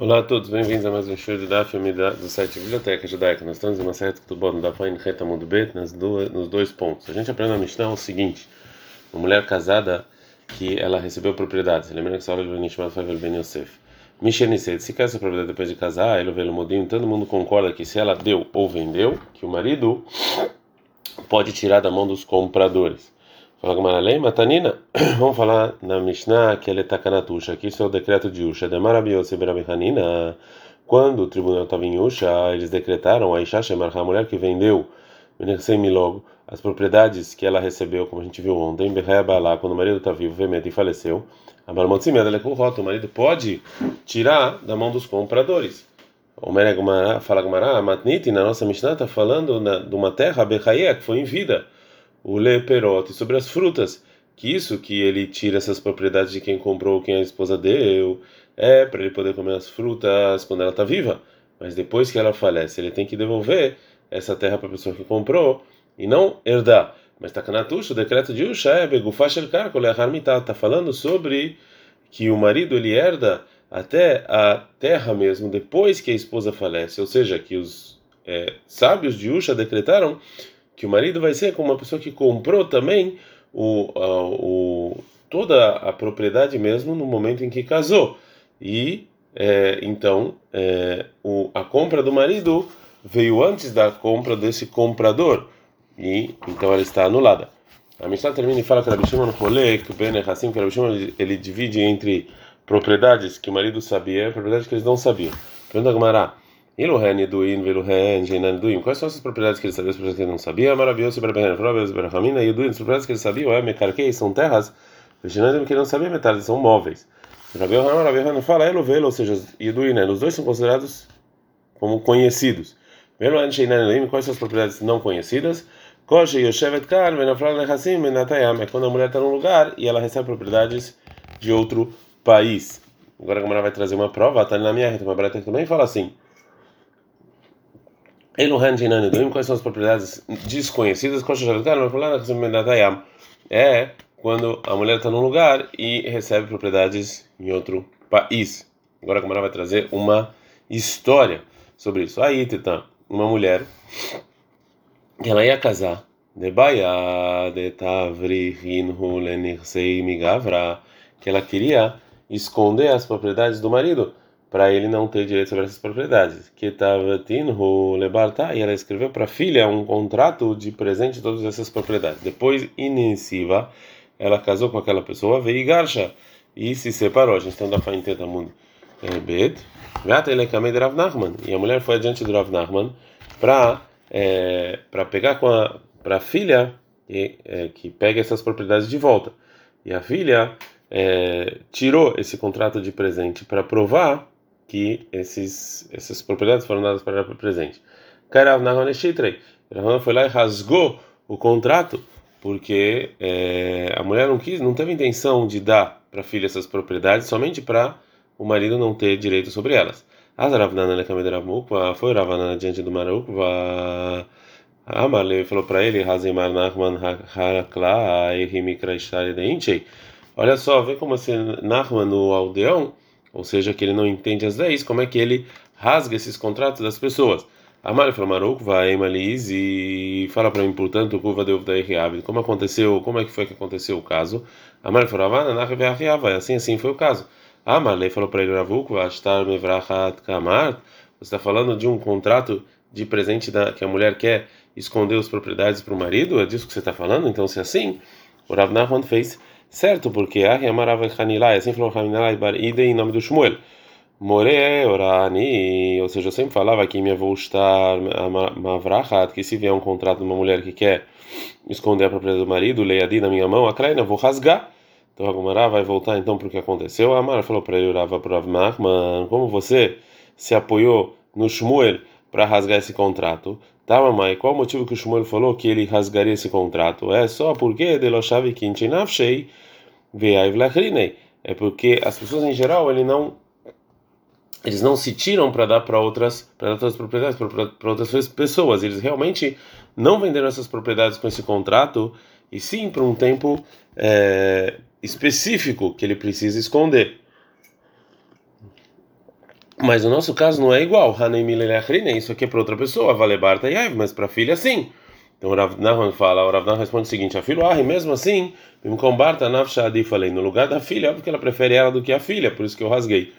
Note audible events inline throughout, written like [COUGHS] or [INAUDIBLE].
Olá a todos, bem-vindos a mais um show de Daf do site Biblioteca Judaica. Nós estamos em uma certa bom da Fain Reta Mundo Bet nos dois pontos. A gente aprende na Mishnah o seguinte: uma mulher casada que ela recebeu propriedades. Lembra que aula do Nishmat Favel Ben Yosef. Mishenised, se quer essa propriedade depois de casar, ele vê modinho, todo mundo concorda que se ela deu ou vendeu, que o marido pode tirar da mão dos compradores. [CLEARS THROAT] Fala Gamaralei, Matanina, vamos falar na Mishnah que ele é takanatusha, que isso é o decreto de Usha, de Marabiose Berabihanina, quando o tribunal estava em Usha, eles decretaram a Isha Shemar, a mulher que vendeu, logo, as propriedades que ela recebeu, como a gente viu ontem, Berreabalá, quando o marido está vivo, vemeta e faleceu, a Marmotzimeda, ela é com o marido pode tirar da mão dos compradores. O Mereg fala Gamará, Matniti, na nossa Mishnah, está falando na, de uma terra, Bechaia, que foi em vida o leperote sobre as frutas, que isso que ele tira essas propriedades de quem comprou, quem a esposa deu, é para ele poder comer as frutas quando ela está viva. Mas depois que ela falece, ele tem que devolver essa terra para a pessoa que comprou e não herdar. Mas Takanatush, o decreto de Usha é Begufashel Karko está falando sobre que o marido ele herda até a terra mesmo depois que a esposa falece, ou seja, que os é, sábios de Usha decretaram que o marido vai ser como uma pessoa que comprou também o, o, toda a propriedade mesmo no momento em que casou. E é, então é, o, a compra do marido veio antes da compra desse comprador e então ela está anulada. A Mishnah termina e fala que a rolê que o Ben é assim, que a Rabishima ele, divide entre propriedades que o marido sabia e propriedades que eles não sabiam. Pergunta a. Iluhen Yeduin, Veluhen, Jeinan Yeduin. Quais são essas propriedades que ele sabia, as propriedades que ele não sabia? Maravilhoso, Ibrahim, Provérbos, Ibrahimina, Yeduin, as propriedades que ele sabia, é Mekarkei, são terras. Jeinan que ele não sabia, metade são móveis. Rabi Yohanan, Rabi Yohanan fala, Elovelo, ou seja, Yeduin, né? Os dois são considerados como conhecidos. Veluhen, Jeinan Yeduin, quais são as propriedades não conhecidas? Koshe Yoshevet Kar, Venafral Nechassim, Menatayam. É quando a mulher está num lugar e ela recebe propriedades de outro país. Agora a Gamara vai trazer uma prova, está na minha reta, uma breta também fala assim. Quais são as propriedades desconhecidas? É quando a mulher está num lugar e recebe propriedades em outro país. Agora a Camara vai trazer uma história sobre isso. Aí, Titã, uma mulher ela ia casar. De de que ela queria esconder as propriedades do marido para ele não ter direito sobre essas propriedades. Que estava tinhu lebarta e ela escreveu para a filha um contrato de presente de todas essas propriedades. Depois inicia, ela casou com aquela pessoa, veio garcha e se separou. A gente está da fainte da mundo. É, ele é de Rav Nachman e a mulher foi adiante do Rav Nachman para é, para pegar com a para a filha é, que pega essas propriedades de volta. E a filha é, tirou esse contrato de presente para provar que esses, essas propriedades foram dadas para o presente. Karav Nahoneshitrej. Rav foi lá e rasgou o contrato porque é, a mulher não quis, não teve intenção de dar para a filha essas propriedades somente para o marido não ter direito sobre elas. As Ravnana Lekamedaravmukva foi Ravnana diante do Marukva. Amarle falou para ele, Hazimar Nachman Harakla Ehimikra Ishtari Deinchei. Olha só, vê como assim, Nachman no aldeão ou seja, que ele não entende as leis, como é que ele rasga esses contratos das pessoas? Amar Maruk vai Maliz e fala para mim, portanto, curva de Uvda como aconteceu, como é que foi que aconteceu o caso? Amar Faravana, vai assim, assim foi o caso. Amarle falou para ele, Ravuk, Vastar Mevrachat Kamart, você está falando de um contrato de presente da, que a mulher quer esconder as propriedades para o marido? É disso que você está falando? Então, se é assim, o Rav fez certo, porque Ahi Amarav Hanilai, assim falou Hanilai Bar Ide em nome do Shmuel. More orani, ou seja, eu sempre falava que minha avó está mavrachat, que se vier um contrato de uma mulher que quer esconder a propriedade do marido, leia ali na minha mão, a Kraina, vou rasgar. Então a Gomara vai voltar então o que aconteceu. A Amara falou para ele, Rava para Nachman, como você se apoiou no Shmuel para rasgar esse contrato? Tá, mamãe? Qual o motivo que o Shmuel falou que ele rasgaria esse contrato? É só porque Deloshavi Kinchinafshei Veaiv. É porque as pessoas em geral ele não eles não se tiram para dar para outras para outras propriedades para outras pessoas eles realmente não venderam essas propriedades com esse contrato e sim para um tempo é, específico que ele precisa esconder Mas o nosso caso não é igual. Isso aqui é para outra pessoa, vale Barta Yaiv, mas para a filha sim. Então o Rav Nahman fala, o Rav Nahman responde o seguinte: a filha, ah, mesmo assim, Barta Nafshadi, falei, no lugar da filha, óbvio que ela prefere ela do que a filha, por isso que eu rasguei.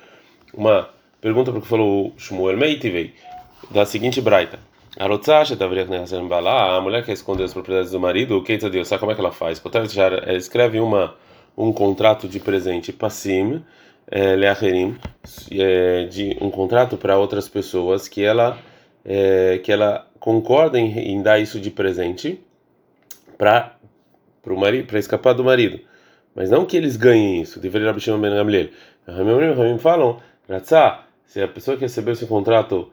Uma pergunta para o que falou Shmuel Meitivei, da seguinte braita. A mulher quer esconder as propriedades do marido, o que Deus, sabe como é que ela faz? Ela escreve uma, um contrato de presente passim, é, leacherim, é, de um contrato para outras pessoas que ela é, que ela concorda em, em, dar isso de presente para para o marido, para escapar do marido, mas não que eles ganhem isso. Deveria Rabi Shimon Ben Gamliel. Ramim falam, se a pessoa que recebeu esse contrato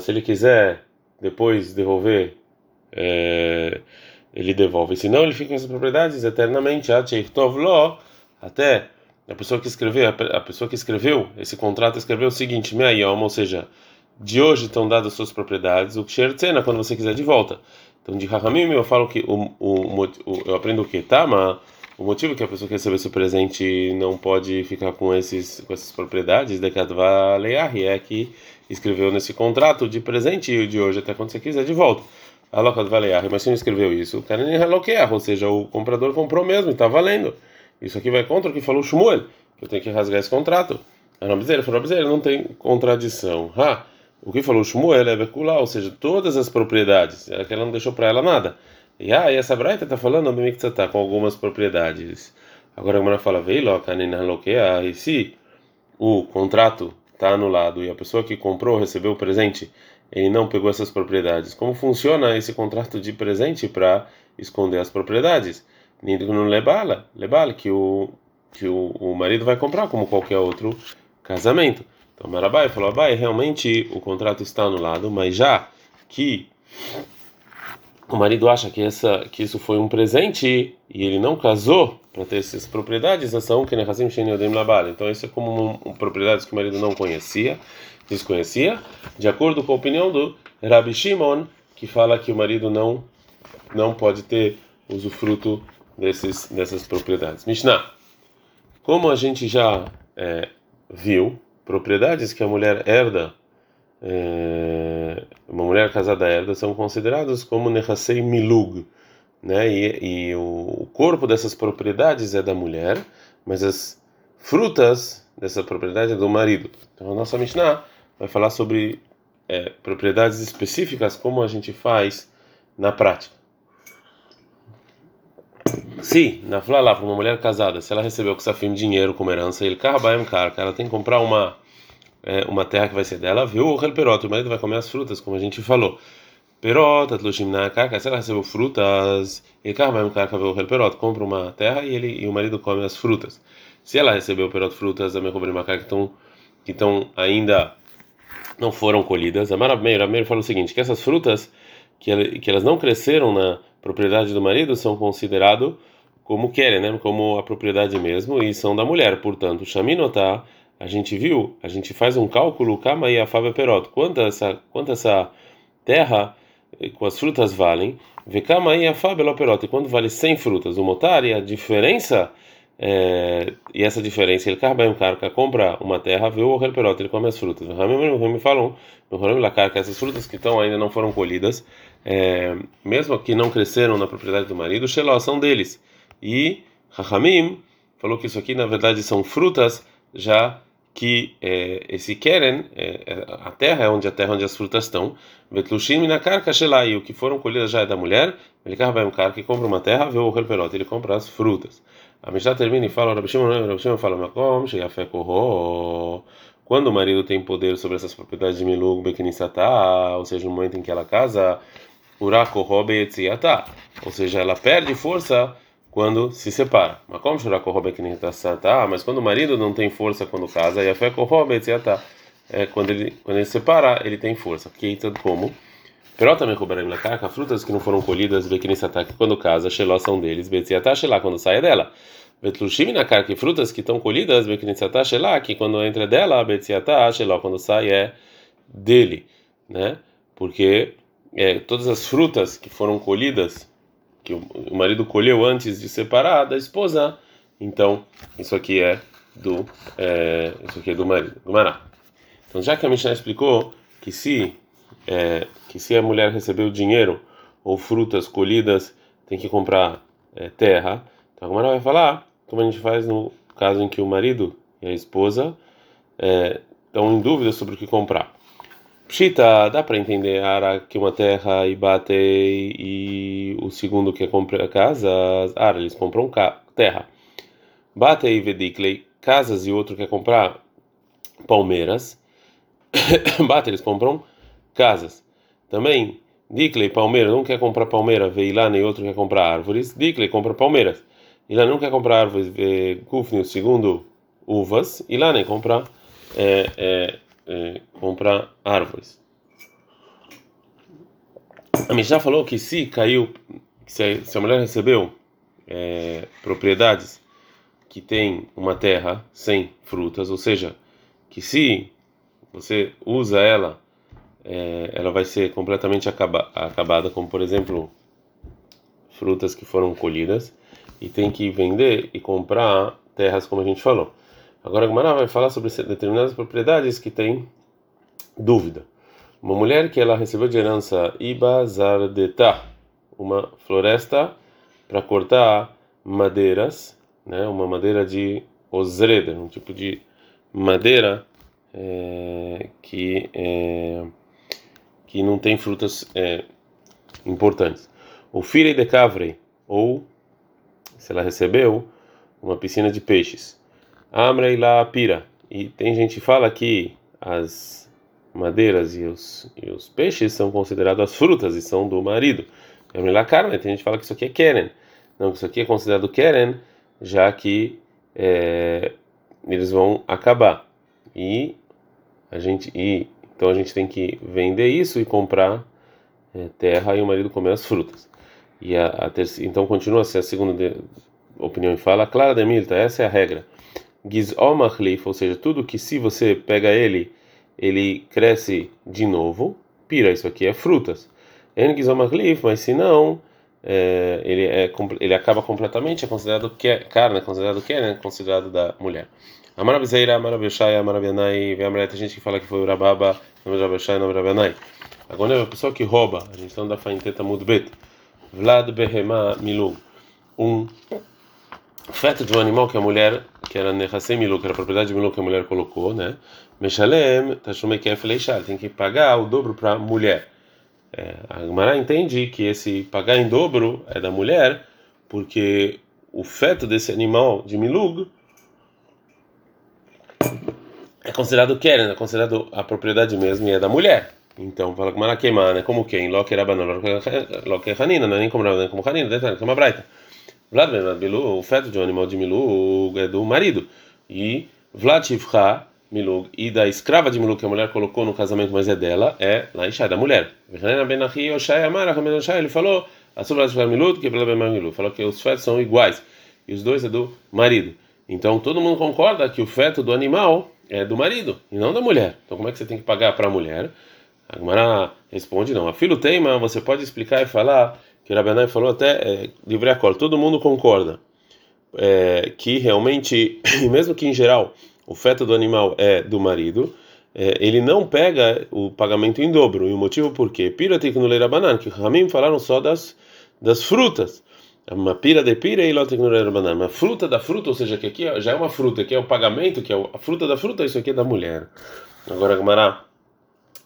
se ele quiser depois devolver, é, ele devolve. Se não, ele fica com essas propriedades eternamente. Até a pessoa que escreveu, a pessoa que escreveu esse contrato escreveu o seguinte: ou seja, de hoje estão dadas suas propriedades, o Kshertzena, quando você quiser de volta. Então, de Rahamim, eu falo que o, o, o, eu aprendo o que? Tama, o motivo que a pessoa que recebeu esse presente não pode ficar com, esses, com essas propriedades, de Kadva é que escreveu nesse contrato de presente de hoje até quando você quiser de volta. Alokadva Leahi, mas se não escreveu isso, o cara nem ou seja, o comprador comprou mesmo e está valendo. Isso aqui vai contra o que falou Shmuel, eu tenho que rasgar esse contrato. A Rabizeira falou: Rabizeira, não tem contradição. Ha! O que falou Shmuel é Bekula, ou seja, todas as propriedades, é ela não deixou para ela nada. E, ah, e essa Braita está falando do tá com algumas propriedades. Agora a Gemara fala: Veilo, Kaninaloquea, e se o contrato está anulado e a pessoa que comprou, recebeu o presente, ele não pegou essas propriedades, como funciona esse contrato de presente para esconder as propriedades? Não lebala, lebala que o que o, o marido vai comprar como qualquer outro casamento. Então Marabai falou: Abai, realmente o contrato está anulado, mas já que o marido acha que essa que isso foi um presente e ele não casou para ter essas propriedades, são que. Então isso é como propriedades que o marido não conhecia, desconhecia, de acordo com a opinião do Rabbi Shimon, que fala que o marido não não pode ter usufruto desses, dessas propriedades. Mishnah. Como a gente já é, viu, propriedades que a mulher herda, é, uma mulher casada herda, são considerados como Nehasei Milug. Né? E, e o, corpo dessas propriedades é da mulher, mas as frutas dessa propriedade é do marido. Então a nossa Mishnah vai falar sobre é, propriedades específicas, como a gente faz na prática. Se, na lá para uma mulher casada, se ela recebeu ksafim dinheiro como herança, ele carbaem cara, ela tem que comprar uma é, uma terra que vai ser dela, viu o relperot, o marido vai comer as frutas, como a gente falou. Perota, tlushim na carca, se ela recebeu frutas, ele carbaem carca, viu o relperot, compra uma terra e ele e o marido come as frutas. Se ela recebeu perot frutas, a minha carca que estão que estão ainda não foram colhidas, a Marameira, Meir fala o seguinte, que essas frutas que, que elas não cresceram na propriedade do marido são consideradas como querem, né? Como a propriedade mesmo e são da mulher. Portanto, Shaminotá, a gente viu, a gente faz um cálculo, Kama e a Fábio Perot, quanto essa, quanto essa terra eh, com as frutas valem, vê Kama e a Fábio Perot, e quando vale 100 frutas, o motar e a diferença é, e essa diferença, ele carba um carca, compra uma terra, vê o perot, ele come as frutas. Me falam, que essas frutas que estão ainda não foram colhidas, é, mesmo que não cresceram na propriedade do marido, Sheló são deles. E Rahamim falou que isso aqui na verdade são frutas, já que é, esse Keren, é, é, a terra é onde a terra onde as frutas estão, Betlushim na carca e o que foram colhidas já é da mulher, ele carba um carca e compra uma terra, vê o perot, ele compra as frutas. A Mishnah termina e fala, Rabi Shimon, fala, Makom, fé quando o marido tem poder sobre essas propriedades de Milug, Bekinisatá, ou seja, no momento em que ela casa, Urakohobe Etziatá, ou seja, ela perde força quando se separa. Makom, Urakohobe Bekinisatá, mas quando o marido não tem força quando casa, Yafé Kohobe Etziatá, é, quando ele quando ele se separa, ele tem força. Tanto como Perota mechubarim lakaka, frutas que não foram colhidas, bekinisatá, que quando casa, xeló são deles, betziatá xelá, quando sai dela. Betlushim na que frutas que estão colhidas, bekinisatá xelá, que quando entra dela, betziatá xeló, quando sai é dele, né? Porque é, todas as frutas que foram colhidas, que o marido colheu antes de separar da esposa, então isso aqui é do, é, isso aqui é do marido, do mará. Então, já que a Mishnah explicou que se é, que se a mulher recebeu dinheiro ou frutas colhidas, tem que comprar é, terra. Então, a Gemara vai falar como a gente faz no caso em que o marido e a esposa é, estão em dúvida sobre o que comprar. Pshita, dá para entender ara que uma terra e bate e o segundo quer comprar casa, ara, eles compram terra. Bate e vediklei, casas e outro quer comprar palmeiras. [COUGHS] Bate, eles compram casas. Também, Dickley, palmeira, não quer comprar palmeira, lá nem outro quer comprar árvores. Dickley compra palmeiras. E lá não quer comprar árvores, Kufni, o segundo, uvas. E nem compra, é, é, é, árvores. A Mishnah falou que se caiu, se a, se a mulher recebeu é, propriedades que tem uma terra sem frutas, ou seja, que se você usa ela, é, ela vai ser completamente acaba, acabada, como por exemplo frutas que foram colhidas e tem que vender e comprar terras, como a gente falou. Agora a vai falar sobre determinadas propriedades que tem dúvida. Uma mulher que ela recebeu de herança Ibazardeta, uma floresta para cortar madeiras, né, uma madeira de osreda, um tipo de madeira é, que é, que não tem frutas é, importantes. O filho de cavre ou se ela recebeu uma piscina de peixes. Amra e lá pira. E tem gente que fala que as madeiras e os, e os peixes são considerados as frutas e são do marido. Amra lá carne. Tem gente que fala que isso aqui é keren. Não, isso aqui é considerado keren, já que é, eles vão acabar. E a gente e então a gente tem que vender isso e comprar é, terra e o marido comer as frutas. E a, a terceira, então continua se a segunda de, opinião e fala, clara de Milta, essa é a regra. Gizomachlif, ou seja, tudo que se você pega ele, ele cresce de novo, pira, isso aqui é frutas. En Gizomachlif, mas se não, é, ele, é, ele acaba completamente, é considerado que é, carne, é considerado que é, considerado da mulher. Amarabizeira, Amarabiashai, Amarabianai, vem a gente que fala que foi o Rababa, Amarabiashai, Amarabianai. Agora é a pessoa que rouba, a gente está da Fainteta Mudbet. Vlad Behema Milu. Um feto de um animal que a mulher, que era Nehasem Milu, que era a propriedade de Milu que a mulher colocou, né? Meshalem, Tashume Kef tem que pagar o dobro para a mulher. É, a Gemara entende que esse pagar em dobro é da mulher, porque o feto desse animal de Milug é considerado Keren, é considerado a propriedade mesmo e é da mulher. Então, fala com queimar, né? Como quem? Loque Rabanon, Loque Hanina, não é nem como como Hanina, detalhe, que é uma braita. Vlad Milug, o feto de um animal de Milug é do marido. E Vlad Shivcha, Milug, e da escrava de Milug que a mulher colocou no casamento, mas é dela, é lá Isha, da mulher. Ele falou, a Milug, que Milug, falou que os fetos são iguais. E os dois é do marido. Então todo mundo concorda que o feto do animal é do marido e não da mulher. Então como é que você tem que pagar para a mulher? A Gemara responde não. A filho teima, você pode explicar e falar que Rabanai falou até é, livre acordo. Todo mundo concorda é, que realmente, [COUGHS] mesmo que em geral o feto do animal é do marido, é, ele não pega o pagamento em dobro. E o motivo por quê? Piratik no leira banana, que Ramim falaram só das das frutas. Uma pira de pira e outra banana. Uma fruta da fruta, ou seja, que aqui já é uma fruta, que é o pagamento, que é a fruta da fruta, isso aqui é da mulher. Agora a Gemara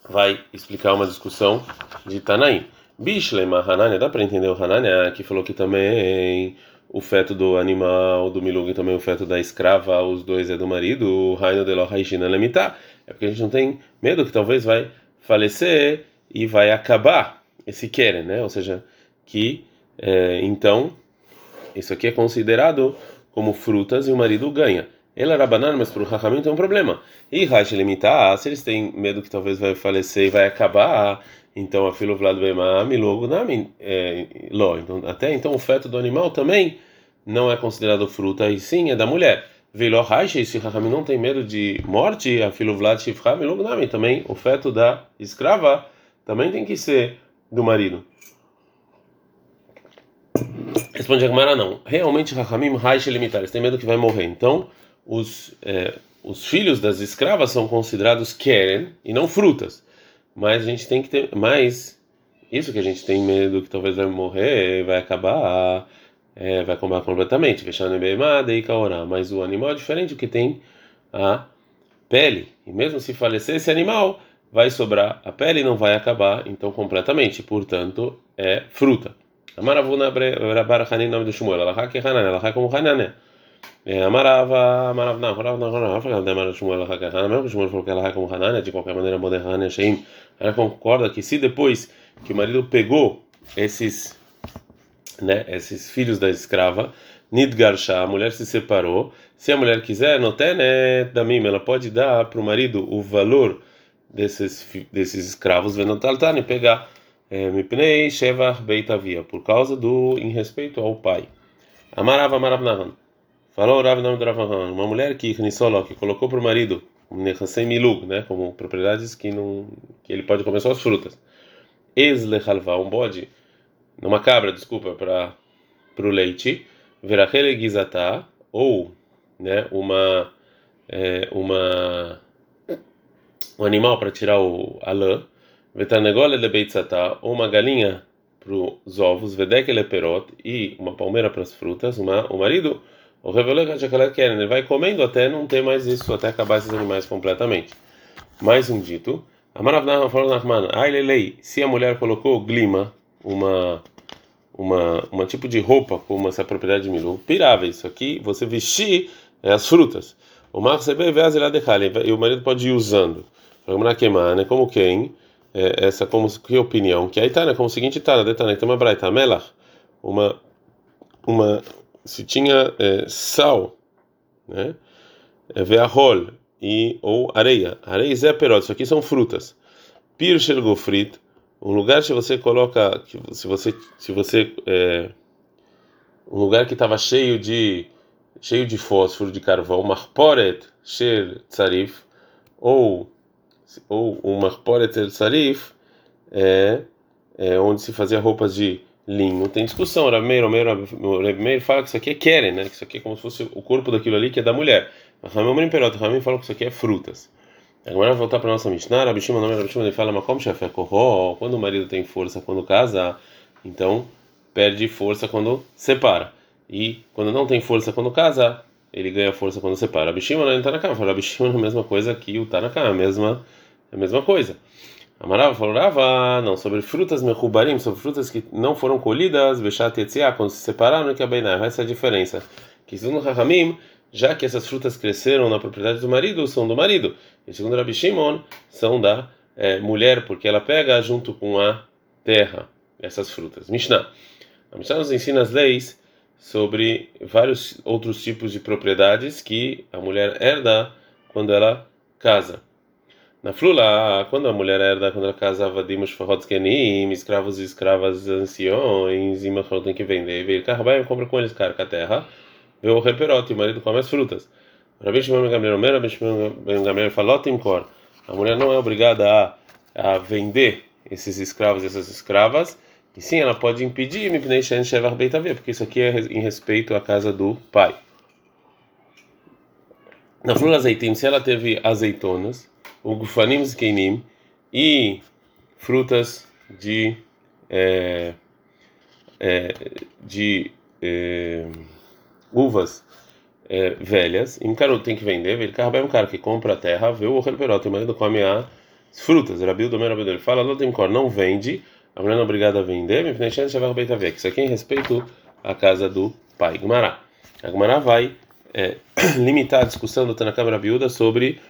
vai explicar uma discussão de Tanaim. Bishlema Hanania, dá para entender o Hanania que falou que também o feto do animal, do milug, também o feto da escrava, os dois é do marido, o Raino de Lohaishina Lemitá. É porque a gente não tem medo que talvez vai falecer e vai acabar esse querem, né? Ou seja, que é, então, isso aqui é considerado como frutas e o marido ganha. Ele era banana, mas para o Rahamim tem um problema. E Rashi limitar, se eles têm medo que talvez vai falecer e vai acabar, então a filo Vlad Bemami logo nami é, lo. Então, até então o feto do animal também não é considerado fruta e sim é da mulher. Velo Rashi, se Rahamim não tem medo de morte, a filo Vlad Shifra logo nami também o feto da escrava também tem que ser do marido. Responde a Gemara, não. Realmente, Rahamim Raish limitar, eles têm medo que vai morrer. Então, os, é, os filhos das escravas são considerados keren e não frutas. Mas a gente tem que ter mais isso que a gente tem medo que talvez vai morrer, vai acabar, é, vai acabar completamente, fechando bem Mas o animal é diferente, o que tem a pele. E mesmo se falecer esse animal, vai sobrar a pele e não vai acabar então completamente. Portanto, é fruta. Amaravuna Rabar Hanin nome do Shmuel. Ela ela como Hanan. Amarava, Amarav não, Amarav não, Amarav não, Amarav Shmuel ela que Hanan. Mesmo que Shmuel falou que ela como Hanan, de qualquer maneira, Modehan Sheim. Ela concorda que se depois que o marido pegou esses, né, esses filhos da escrava, Nidgarsha, a mulher se separou. Se a mulher quiser, notene damim, ela pode dar para o marido o valor desses desses escravos, venotaltane, pegar é, mipnei shevar beitavia, por causa do em respeito ao pai. Amarava Amarav Nahan. Falou Rav nome do Ravahan, uma mulher que que colocou para o marido um milug, né, como propriedades que não que ele pode comer só as frutas. Eslechalva, um bode, numa cabra, desculpa, para para o leite, verachele gizatá, ou né, uma é, uma um animal para tirar o a lã, vetanegole de beitzatá, ou uma galinha para os ovos, vedekele perot e uma palmeira para as frutas, uma o marido o revelega ele vai comendo até não ter mais isso, até acabar esses animais completamente. Mais um dito. Amaravnah falou Nachman, ai lei, se a mulher colocou glima, uma uma uma tipo de roupa como essa propriedade de milu, pirava isso aqui, você vestir é, as frutas. O mar receber e o marido pode ir usando. Né? Como quem? É, essa como que opinião? Que aí tá, né? Como o seguinte tá, né? Tem uma braita melach, uma uma se tinha é, sal, né? É, Veahol e ou areia. Areia é perot, isso aqui são frutas. Pirshel gofrit, um lugar se você coloca, se você se você é, um lugar que estava cheio de cheio de fósforo, de carvão, marporet shel tsarif, ou ou um marporet shel tsarif é, é onde se fazia roupas de linho. Tem discussão. O Meir fala que isso aqui é querem, né? Que isso aqui é como se fosse o corpo daquilo ali que é da mulher. Ramim Perot, Ramim fala que isso aqui é frutas. Agora voltar para nossa Mishnah, Rabi Shimon, nome Rabi Shimon, ele fala, chefe é quando o marido tem força quando casa, então perde força quando separa. E quando não tem força quando casa, ele ganha força quando separa. Rabi Shimon não está na cama. Rabi Shimon é a mesma coisa que o tá na cama, a mesma, a mesma coisa. Amarava falou, Rava, não, sobre frutas mechubarim, sobre frutas que não foram colhidas, bechat etziah, quando se separaram, que é bem essa é a diferença. Que segundo Rahamim, já que essas frutas cresceram na propriedade do marido, são do marido. E segundo Rabi Shimon, são da é, mulher, porque ela pega junto com a terra essas frutas. Mishnah. A Mishnah nos ensina as leis sobre vários outros tipos de propriedades que a mulher herda quando ela casa. Na flula, quando a mulher herda, quando ela casava dimos forrotzkenim, escravos e escravas anciões, e Machol tem que vender, veio carbai, compra com eles carca a terra, vê o reperote, o marido come as frutas. Rabi Shimon Gamliel Omer, Rabi Shimon Gamliel falou, Timkor, a mulher não é obrigada a, a vender esses escravos e essas escravas, e sim, ela pode impedir, porque isso aqui é em respeito à casa do pai. Na flula azeitim, se ela teve azeitonas, o gufanim zkeinim e frutas de é, é, de é, uvas é, velhas. Em caro tem que vender, ele carrega um cara que compra a terra, vê o reperótio, o marido come as frutas. Rabil do Rabil ele fala, não tem cor, não vende. A mulher não é obrigada a vender, me preenchendo, já vai ver que isso aqui é em respeito à casa do pai. Gumará. A Gumará vai é, [CLEARS THROAT] limitar a discussão do Tanakam Rabiuda sobre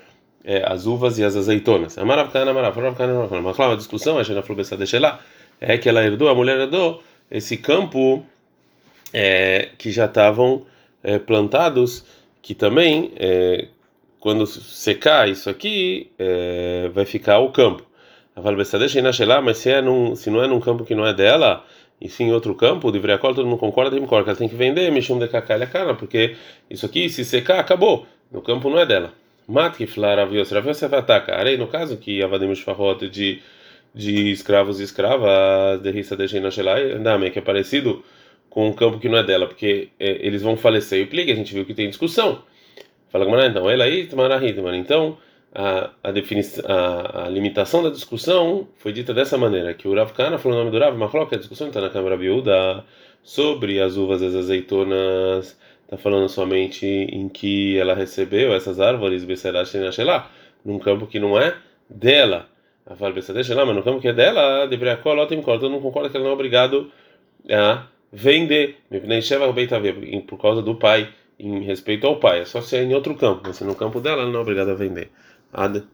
é, as uvas e as azeitonas. Amaravkana, Amaravkana, Amaravkana. Mas a discussão, a gente falou deixa lá, é que ela herdou, a mulher herdou esse campo é, que já estavam é, plantados, que também, é, quando secar isso aqui, é, vai ficar o campo. Mas se, é num, se não é num campo que não é dela, e sim em outro campo, deveria todo mundo concorda, tem concorda, ela tem que vender, mexer de cacalha a cana, porque isso aqui, se secar, acabou. No campo não é dela. Matkiflar avios ravios ataca. Arei, no caso que avadim shfarot de de escravos e escravas, de rissa de Shenashelai, que é parecido com um campo que não é dela, porque é, eles vão falecer. E o a gente viu que tem discussão. Fala Gamara, então, ela aí, Hitman. Então, a, a, definição, a, a, limitação da discussão foi dita dessa maneira: que o Rav Kana falou o nome do Rav, Machlok, a discussão está na Câmara Viúda sobre as uvas e as azeitonas, está falando somente em que ela recebeu essas árvores, num campo que não é dela. A mas no campo que é dela, tem corta, não concorda que ela não é obrigado a vender, por causa do pai em respeito ao pai, é só se é em outro campo, mas se no campo dela, ela não é obrigada a vender. Ad.